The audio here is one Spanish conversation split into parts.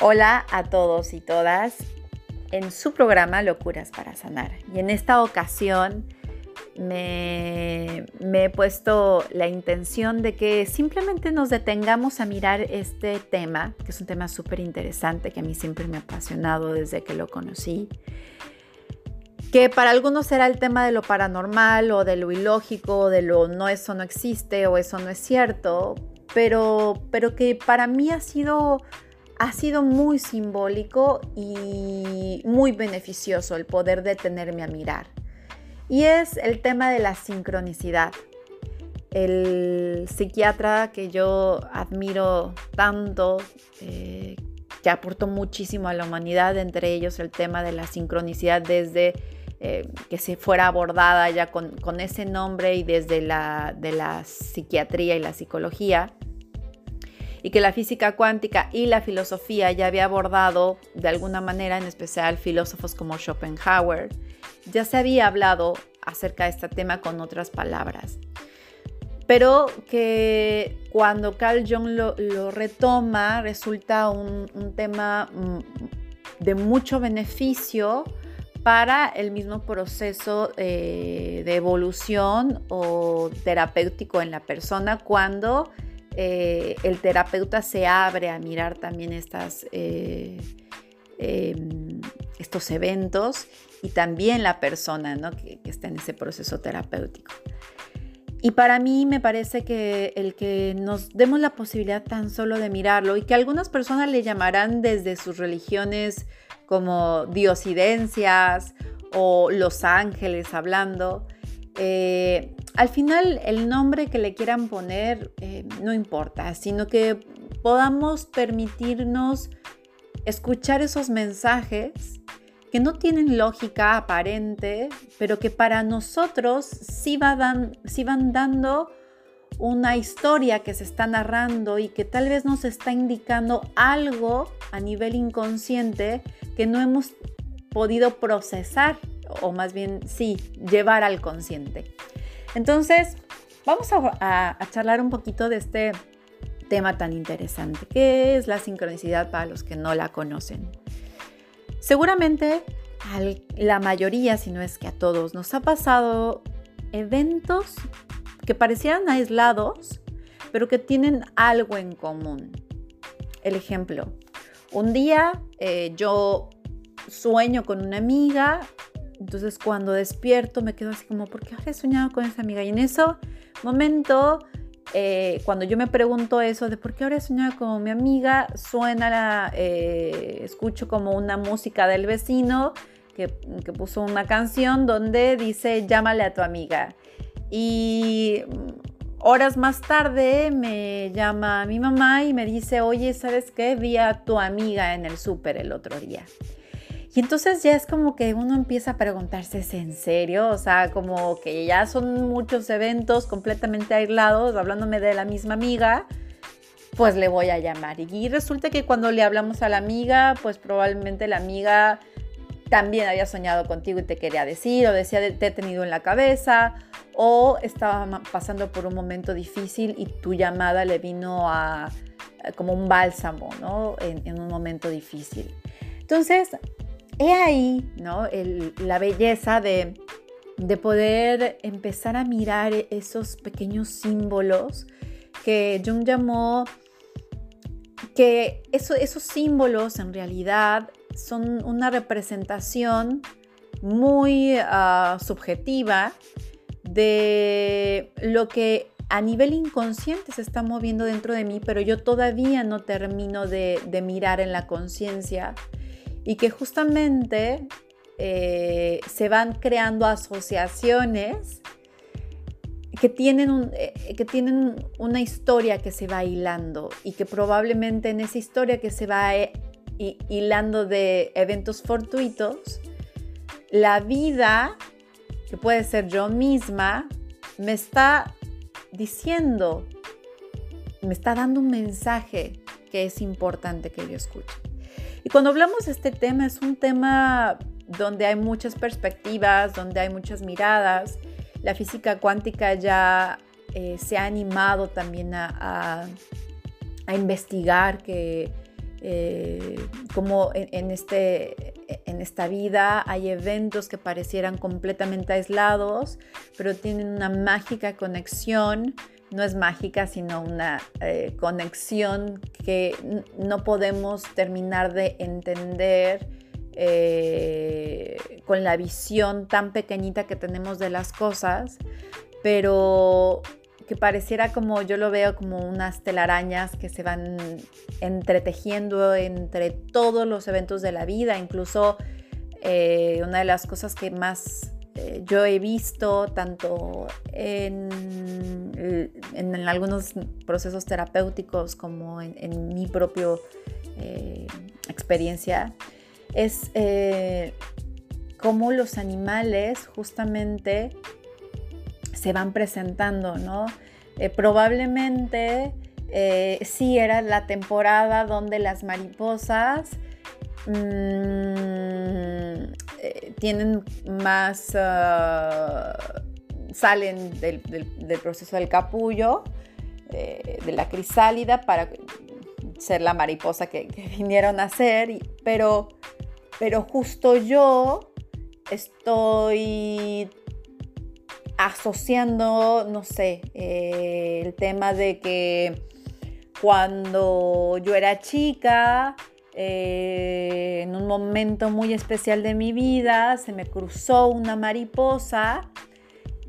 Hola a todos y todas en su programa Locuras para Sanar. Y en esta ocasión me, he puesto la intención de que simplemente nos detengamos a mirar este tema, que es un tema súper interesante, que a mí siempre me ha apasionado desde que lo conocí, que para algunos será el tema de lo paranormal o de lo ilógico, o de lo no, eso no existe o eso no es cierto, pero, pero que para mí ha sido ha sido muy simbólico y muy beneficioso el poder detenerme a mirar. Y es el tema de la sincronicidad. El psiquiatra que yo admiro tanto, eh, que aportó muchísimo a la humanidad, entre ellos el tema de la sincronicidad desde eh, que se fuera abordada ya con, ese nombre y desde la, de la psiquiatría y la psicología, y que la física cuántica y la filosofía ya había abordado de alguna manera, en especial filósofos como Schopenhauer, ya se había hablado acerca de este tema con otras palabras. Pero que cuando Carl Jung lo, retoma resulta un, tema mm, de mucho beneficio para el mismo proceso eh, de evolución o terapéutico en la persona cuando eh, el terapeuta se abre a mirar también estas, eh, em, estos eventos y también la persona que, está en ese proceso terapéutico. Y para mí me parece que el que nos demos la posibilidad tan solo de mirarlo y que algunas personas le llamarán desde sus religiones como diosidencias o los ángeles hablando, eh, al final el nombre que le quieran poner eh, no importa, sino que podamos permitirnos escuchar esos mensajes que no tienen lógica aparente, pero que para nosotros sí, van dando una historia que se está narrando y que tal vez nos está indicando algo a nivel inconsciente que no hemos podido procesar o más bien sí, llevar al consciente. Entonces, vamos a, charlar un poquito de este tema tan interesante, que es la sincronicidad para los que no la conocen. Seguramente a la mayoría, si no es que a todos, nos ha pasado eventos que parecían aislados, pero que tienen algo en común. El ejemplo, un día eh, yo sueño con una amiga entonces cuando despierto me quedo así como, ¿por qué he soñado con esa amiga? Y en ese momento, eh, cuando yo me pregunto eso de por qué he soñado con mi amiga, suena la, eh, escucho como una música del vecino que, que puso una canción donde dice, llámale a tu amiga. Y horas más tarde me llama mi mamá y me dice, oye, ¿sabes qué? Vi a tu amiga en el súper el otro día. Y entonces ya es como que uno empieza a preguntarse, ¿es en serio? O sea, como que ya son muchos eventos completamente aislados, hablándome de la misma amiga, pues le voy a llamar. Y resulta que cuando le hablamos a la amiga, pues probablemente la amiga también había soñado contigo y te quería decir, o decía, te he tenido en la cabeza, o estaba pasando por un momento difícil y tu llamada le vino a, como un bálsamo, ¿no? En, en un momento difícil. Entonces, He ahí ¿no? la belleza de, poder empezar a mirar esos pequeños símbolos que Jung llamó que esos símbolos en realidad son una representación muy ah, subjetiva de lo que a nivel inconsciente se está moviendo dentro de mí, pero yo todavía no termino de mirar en la conciencia y que justamente eh, se van creando asociaciones que tienen, eh, que tienen una historia que se va hilando y que probablemente en esa historia que se va eh, hilando de eventos fortuitos, la vida, que puede ser yo misma, me está diciendo, me está dando un mensaje que es importante que yo escuche. Y cuando hablamos de este tema, es un tema donde hay muchas perspectivas, donde hay muchas miradas. La física cuántica ya eh, se ha animado también a, investigar que, eh, como en, este, en esta vida hay eventos que parecieran completamente aislados, pero tienen una mágica conexión. No es mágica, sino una eh, conexión que no podemos terminar de entender eh, con la visión tan pequeñita que tenemos de las cosas, pero que pareciera como yo lo veo como unas telarañas que se van entretejiendo entre todos los eventos de la vida, incluso eh, una de las cosas que más yo he visto tanto en, en, algunos procesos terapéuticos como en, mi propia eh, experiencia es cómo los animales justamente se van presentando, ¿no? Eh, probablemente eh, sí era la temporada donde las mariposas mm, eh, tienen más, ah, salen del, proceso del capullo, de la crisálida para ser la mariposa que, vinieron a ser, pero, pero justo yo estoy asociando, no sé, eh, el tema de que cuando yo era chica, eh, en un momento muy especial de mi vida, se me cruzó una mariposa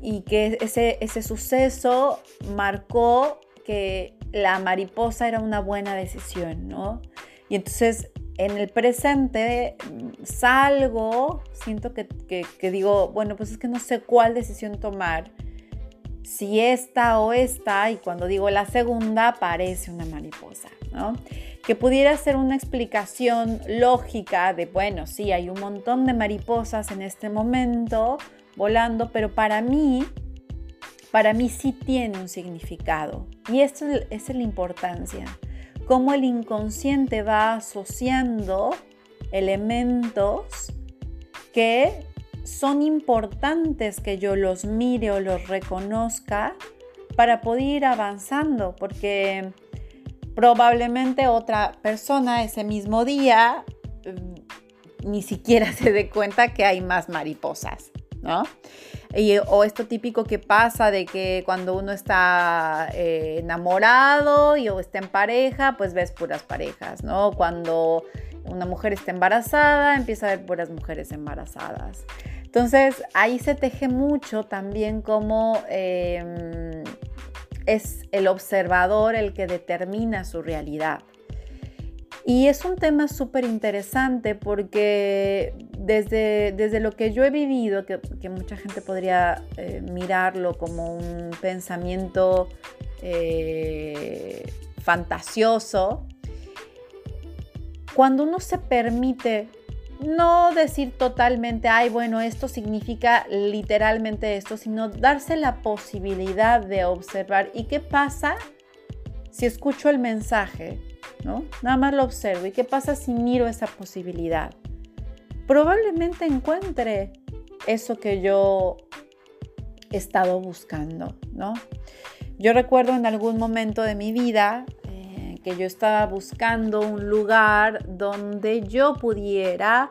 y que ese, ese suceso marcó que la mariposa era una buena decisión, ¿no? Y entonces en el presente salgo, siento que, digo, bueno, pues es que no sé cuál decisión tomar, si esta o esta, y cuando digo la segunda, parece una mariposa, ¿no? Que pudiera ser una explicación lógica de, bueno, sí, hay un montón de mariposas en este momento volando, pero para mí, para mí sí tiene un significado. Y esto es, la importancia cómo el inconsciente va asociando elementos que son importantes que yo los mire o los reconozca para poder ir avanzando, porque probablemente otra persona ese mismo día mm, ni siquiera se dé cuenta que hay más mariposas, ¿no? o esto típico que pasa de que cuando uno está eh, enamorado y o está en pareja, pues ves puras parejas, ¿no? Cuando una mujer está embarazada, empieza a ver puras mujeres embarazadas. Entonces ahí se teje mucho también como em, es el observador el que determina su realidad. Y es un tema súper interesante porque desde, desde lo que yo he vivido, que, mucha gente podría eh, mirarlo como un pensamiento eh, fantasioso, cuando uno se permite no decir totalmente, ay, bueno, esto significa literalmente esto, sino darse la posibilidad de observar. ¿Y qué pasa si escucho el mensaje? ¿no? Nada más lo observo. ¿Y qué pasa si miro esa posibilidad? Probablemente encuentre eso que yo he estado buscando, ¿no? Yo recuerdo en algún momento de mi vida que yo estaba buscando un lugar donde yo pudiera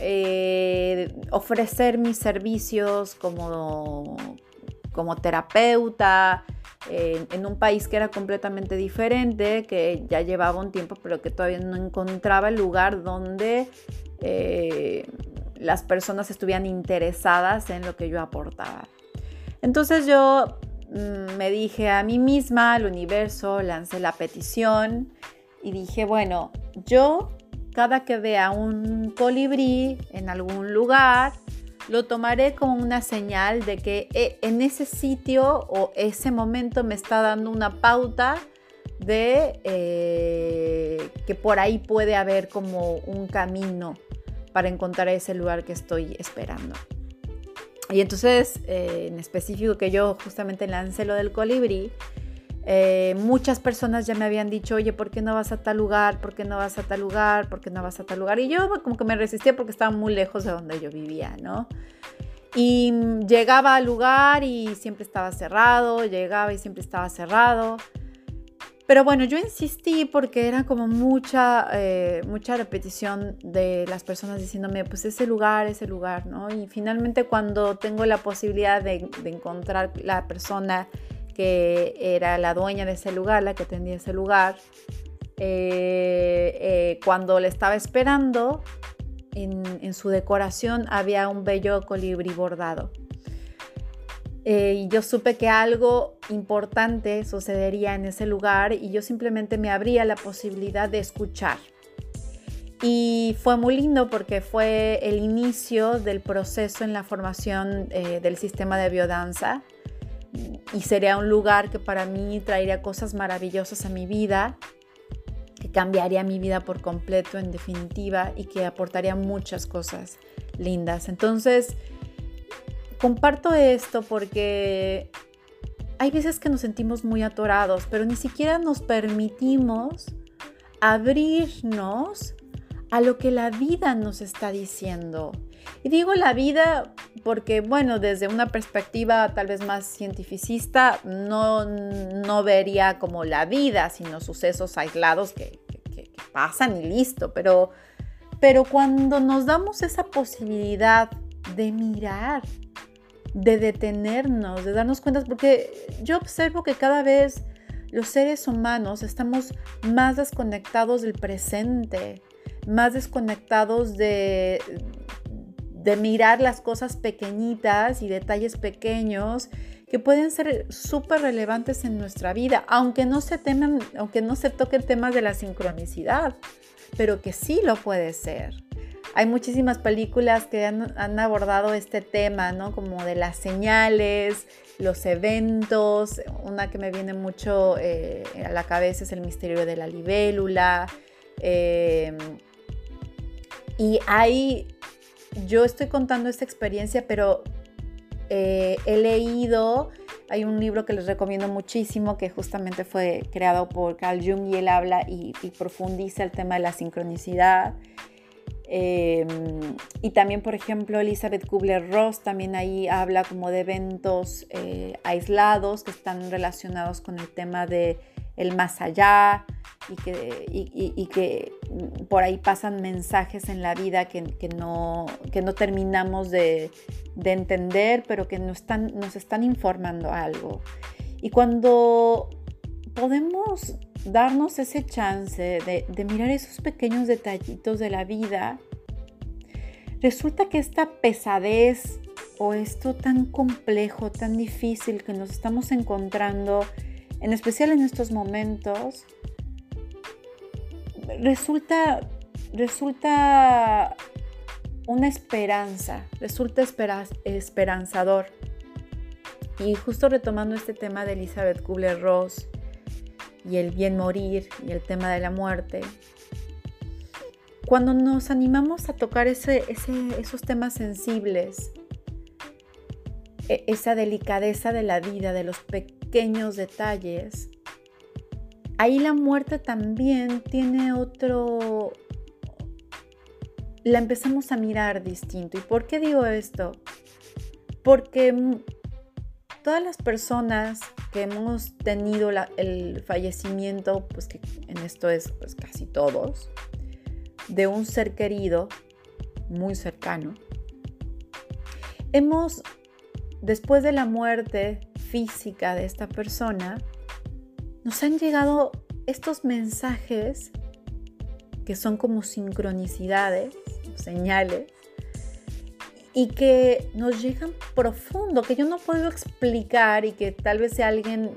eh, ofrecer mis servicios como, como terapeuta, en un país que era completamente diferente, que ya llevaba un tiempo, pero que todavía no encontraba el lugar donde eh, las personas estuvieran interesadas en lo que yo aportaba. Entonces yo me dije a mí misma, al universo, lancé la petición y dije, bueno, yo cada que vea un colibrí en algún lugar, lo tomaré como una señal de que eh, en ese sitio o ese momento me está dando una pauta de eh, que por ahí puede haber como un camino para encontrar ese lugar que estoy esperando. Y entonces, eh, en específico que yo justamente lancé lo del colibrí, eh, muchas personas ya me habían dicho, oye, ¿por qué no vas a tal lugar? ¿Por qué no vas a tal lugar? ¿Por qué no vas a tal lugar? Y yo como que me resistía porque estaba muy lejos de donde yo vivía, ¿no? Y llegaba al lugar y siempre estaba cerrado, llegaba y siempre estaba cerrado. Pero bueno, yo insistí porque era como mucha, eh, mucha repetición de las personas diciéndome, pues ese lugar, ese lugar, ¿no? Y finalmente cuando tengo la posibilidad de, encontrar la persona que era la dueña de ese lugar, la que atendía ese lugar, eh, eh, cuando le estaba esperando, en, en su decoración había un bello colibrí bordado. Eh, y yo supe que algo importante sucedería en ese lugar y yo simplemente me abría la posibilidad de escuchar. Y fue muy lindo porque fue el inicio del proceso en la formación eh, del sistema de biodanza y sería un lugar que para mí traería cosas maravillosas a mi vida, que cambiaría mi vida por completo en definitiva y que aportaría muchas cosas lindas. Entonces, Comparto esto porque hay veces que nos sentimos muy atorados, pero ni siquiera nos permitimos abrirnos a lo que la vida nos está diciendo. Y digo la vida porque, bueno, desde una perspectiva tal vez más cientificista, no, no vería como la vida, sino sucesos aislados que, pasan y listo. Pero, pero cuando nos damos esa posibilidad de mirar de detenernos, de darnos cuenta, porque yo observo que cada vez los seres humanos estamos más desconectados del presente, más desconectados de, de mirar las cosas pequeñitas y detalles pequeños que pueden ser súper relevantes en nuestra vida, aunque no se teman, aunque no se toquen temas de la sincronicidad, pero que sí lo puede ser. Hay muchísimas películas que han, abordado este tema, ¿no? Como de las señales, los eventos. Una que me viene mucho eh, a la cabeza es El misterio de la libélula. Em, y ahí yo estoy contando esta experiencia, pero eh, he leído, hay un libro que les recomiendo muchísimo que justamente fue creado por Carl Jung y él habla y profundiza el tema de la sincronicidad. Em, y también, por ejemplo, Elizabeth Kubler-Ross también ahí habla como de eventos eh, aislados que están relacionados con el tema de el más allá y que, y, que por ahí pasan mensajes en la vida que, que no, que no terminamos de, de, entender, pero que nos están, nos están informando algo. Y cuando podemos darnos ese chance de, mirar esos pequeños detallitos de la vida, resulta que esta pesadez o esto tan complejo, tan difícil que nos estamos encontrando, en especial en estos momentos, resulta, resulta una esperanza, resulta esperanzador. Y justo retomando este tema de Elizabeth Kubler-Ross, y el bien morir y el tema de la muerte, cuando nos animamos a tocar ese, esos temas sensibles, e, esa delicadeza de la vida, de los pequeños detalles, ahí la muerte también tiene otro... La empezamos a mirar distinto. ¿Y por qué digo esto? Porque todas las personas que hemos tenido el fallecimiento, pues que en esto es pues casi todos, de un ser querido muy cercano, hemos, después de la muerte física de esta persona, nos han llegado estos mensajes que son como sincronicidades, señales, y que nos llegan profundo, que yo no puedo explicar y que tal vez si alguien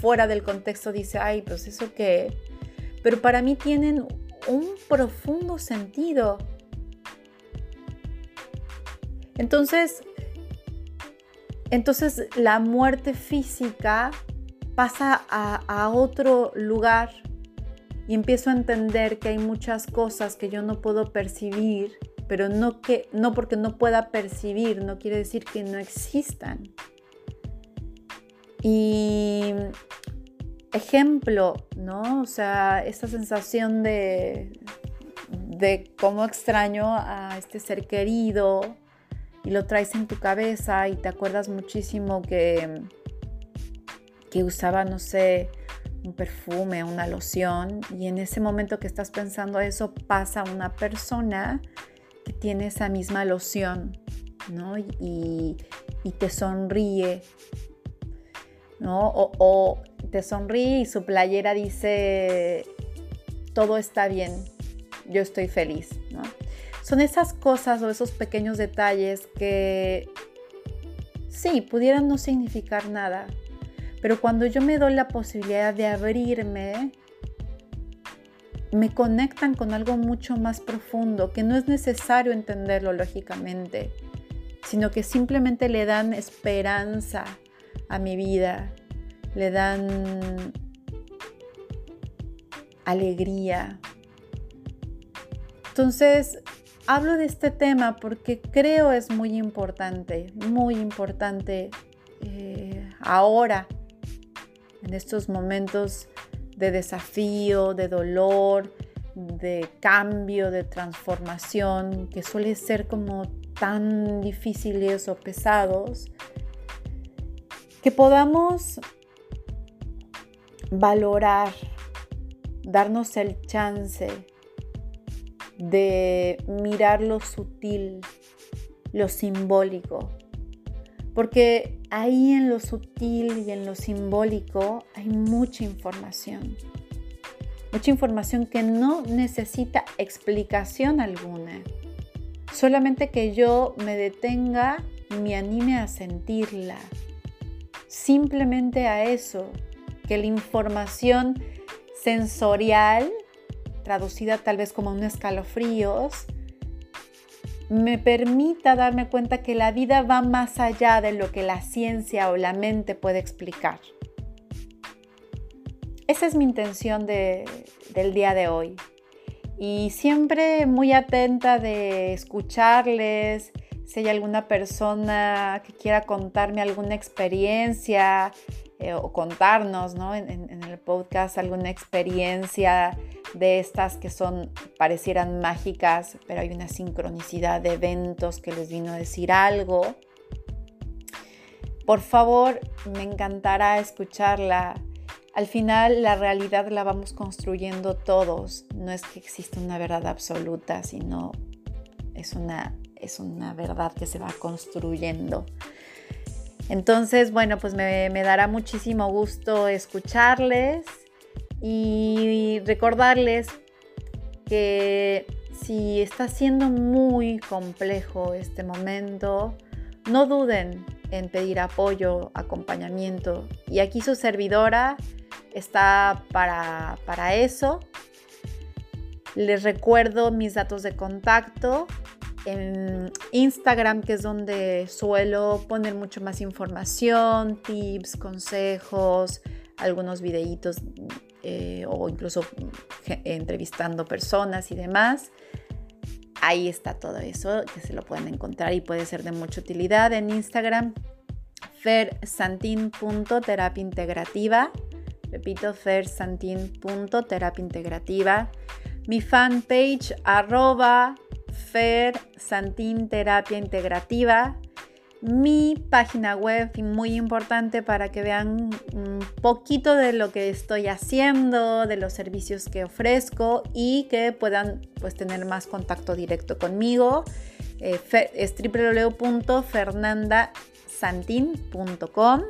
fuera del contexto dice, ay, pues eso qué, pero para mí tienen un profundo sentido. Entonces, entonces la muerte física pasa a, a otro lugar y empiezo a entender que hay muchas cosas que yo no puedo percibir pero no, que, no porque no pueda percibir, no quiere decir que no existan. Y ejemplo, ¿no? O sea, esta sensación de, de cómo extraño a este ser querido y lo traes en tu cabeza y te acuerdas muchísimo que, que usaba, no sé, un perfume, una loción, y en ese momento que estás pensando eso pasa una persona tiene esa misma loción, ¿no? Y, te sonríe, ¿no? O, o te sonríe y su playera dice, todo está bien, yo estoy feliz, ¿no? Son esas cosas o esos pequeños detalles que sí, pudieran no significar nada, pero cuando yo me doy la posibilidad de abrirme, me conectan con algo mucho más profundo, que no es necesario entenderlo lógicamente, sino que simplemente le dan esperanza a mi vida, le dan alegría. Entonces, hablo de este tema porque creo es muy importante, muy importante eh, ahora, en estos momentos de desafío, de dolor, de cambio, de transformación, que suele ser como tan difíciles o pesados, que podamos valorar, darnos el chance de mirar lo sutil, lo simbólico. Porque ahí en lo sutil y en lo simbólico hay mucha información. Mucha información que no necesita explicación alguna. Solamente que yo me detenga y me anime a sentirla. Simplemente a eso, que la información sensorial, traducida tal vez como un escalofríos, me permita darme cuenta que la vida va más allá de lo que la ciencia o la mente puede explicar. Esa es mi intención del día de hoy. Y siempre muy atenta de escucharles, si hay alguna persona que quiera contarme alguna experiencia, eh, o contarnos en, el podcast alguna experiencia de estas que son, parecieran mágicas, pero hay una sincronicidad de eventos que les vino a decir algo. Por favor, me encantará escucharla. Al final la realidad la vamos construyendo todos. No es que exista una verdad absoluta, sino es una, es una verdad que se va construyendo. Entonces, bueno, pues me, dará muchísimo gusto escucharles y recordarles que si está siendo muy complejo este momento, no duden en pedir apoyo, acompañamiento. Y aquí su servidora está para, para eso. Les recuerdo mis datos de contacto en Instagram, que es donde suelo poner mucho más información, tips, consejos, algunos videitos eh, o incluso entrevistando personas y demás. Ahí está todo eso, que se lo pueden encontrar y puede ser de mucha utilidad. En Instagram, fersantin.terapia integrativa. Repito, fersantin.terapia integrativa. Mi fanpage, arroba Fer Santín Terapia Integrativa, mi página web muy importante para que vean un poquito de lo que estoy haciendo, de los servicios que ofrezco y que puedan pues tener más contacto directo conmigo. Eh, es www.fernandasantin.com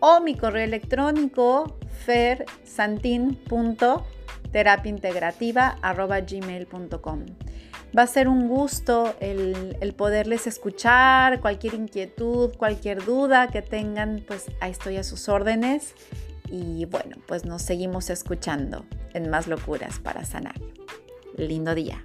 o mi correo electrónico fersantin.terapiaintegrativa.gmail.com Va a ser un gusto el, poderles escuchar, cualquier inquietud, cualquier duda que tengan, pues ahí estoy a sus órdenes. Y bueno, pues nos seguimos escuchando en más locuras para sanar. Lindo día.